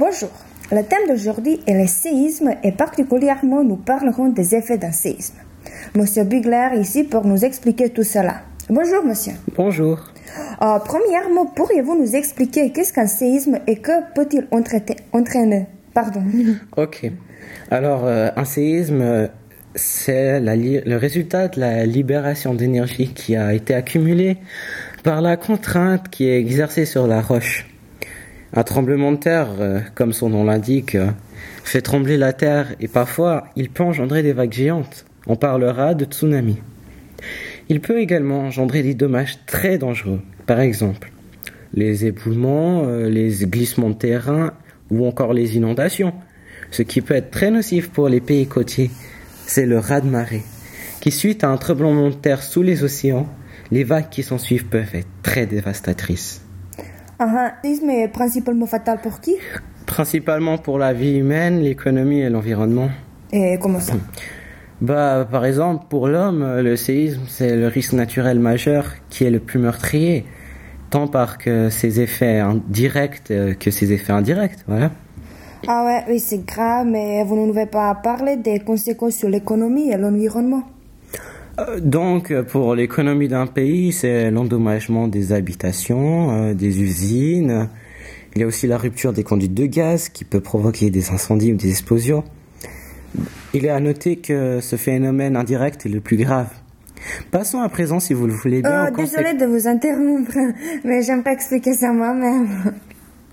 Bonjour. Le thème d'aujourd'hui est le séisme et particulièrement nous parlerons des effets d'un séisme. Monsieur Bugler est ici pour nous expliquer tout cela. Bonjour monsieur. Bonjour. Euh, premièrement, pourriez-vous nous expliquer qu'est-ce qu'un séisme et que peut-il entraîner- Pardon? Ok. Alors, euh, un séisme, euh, c'est le résultat de la libération d'énergie qui a été accumulée par la contrainte qui est exercée sur la roche. Un tremblement de terre, euh, comme son nom l'indique, euh, fait trembler la terre et parfois il peut engendrer des vagues géantes. On parlera de tsunami. Il peut également engendrer des dommages très dangereux. Par exemple, les éboulements, euh, les glissements de terrain ou encore les inondations. Ce qui peut être très nocif pour les pays côtiers, c'est le raz-de-marée, qui suite à un tremblement de terre sous les océans, les vagues qui s'en suivent peuvent être très dévastatrices. Ah, est principalement fatal pour qui? Principalement pour la vie humaine, l'économie et l'environnement. Et comment ça? Bah, par exemple, pour l'homme, le séisme, c'est le risque naturel majeur qui est le plus meurtrier, tant par que ses effets directs euh, que ses effets indirects, voilà. Ah ouais, oui, c'est grave, mais vous ne nous avez pas parlé des conséquences sur l'économie et l'environnement. Euh, Donc, pour l'économie d'un pays, c'est l'endommagement des habitations, euh, des usines. Il y a aussi la rupture des conduites de gaz qui peut provoquer des incendies ou des explosions. Il est à noter que ce phénomène indirect est le plus grave. Passons à présent, si vous le voulez bien. Consé- désolée de vous interrompre, mais j'aime pas expliquer ça moi-même.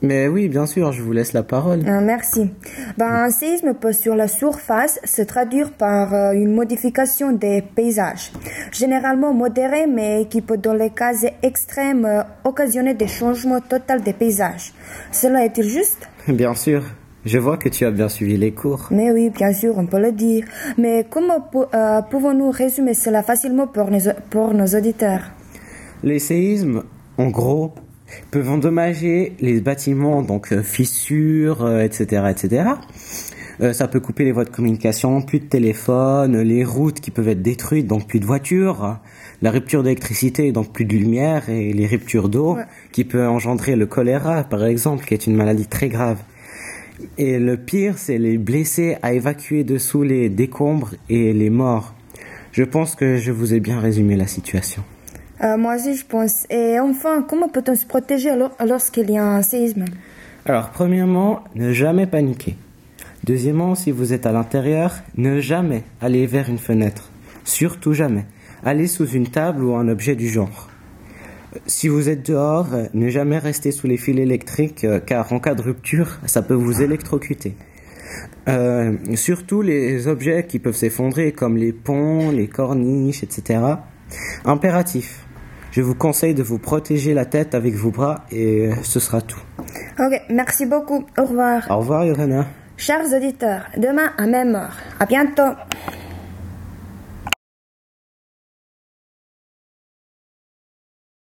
Mais oui, bien sûr, je vous laisse la parole. Euh, merci. Ben, un séisme peut sur la surface se traduire par euh, une modification des paysages, généralement modérée, mais qui peut dans les cas extrêmes euh, occasionner des changements totaux des paysages. Cela est-il juste? Bien sûr, je vois que tu as bien suivi les cours. Mais oui, bien sûr, on peut le dire. Mais comment pou- pouvons-nous résumer cela facilement pour nos, pour nos auditeurs? Les séismes, en gros, peuvent endommager les bâtiments, donc euh, fissures, euh, etc., etc. Euh, ça peut couper les voies de communication, plus de téléphone, les routes qui peuvent être détruites, donc plus de voitures, la rupture d'électricité, donc plus de lumière, et les ruptures d'eau, Ouais. qui peut engendrer le choléra, par exemple, qui est une maladie très grave. Et le pire, c'est les blessés à évacuer dessous les décombres et les morts. Je pense que je vous ai bien résumé la situation. Euh, Moi aussi, je pense. Et enfin, comment peut-on se protéger lorsqu'il y a un séisme? Alors, premièrement, ne jamais paniquer. Deuxièmement, si vous êtes à l'intérieur, ne jamais aller vers une fenêtre. Surtout jamais. Allez sous une table ou un objet du genre. Si vous êtes dehors, euh, ne jamais rester sous les fils électriques, euh, car en cas de rupture, ça peut vous électrocuter. Euh, surtout les objets qui peuvent s'effondrer, comme les ponts, les corniches, etc. Impératif. Je vous conseille de vous protéger la tête avec vos bras et euh, ce sera tout. Ok, merci beaucoup. Au revoir. Au revoir, Johanna. Chers auditeurs, demain à même heure. À bientôt.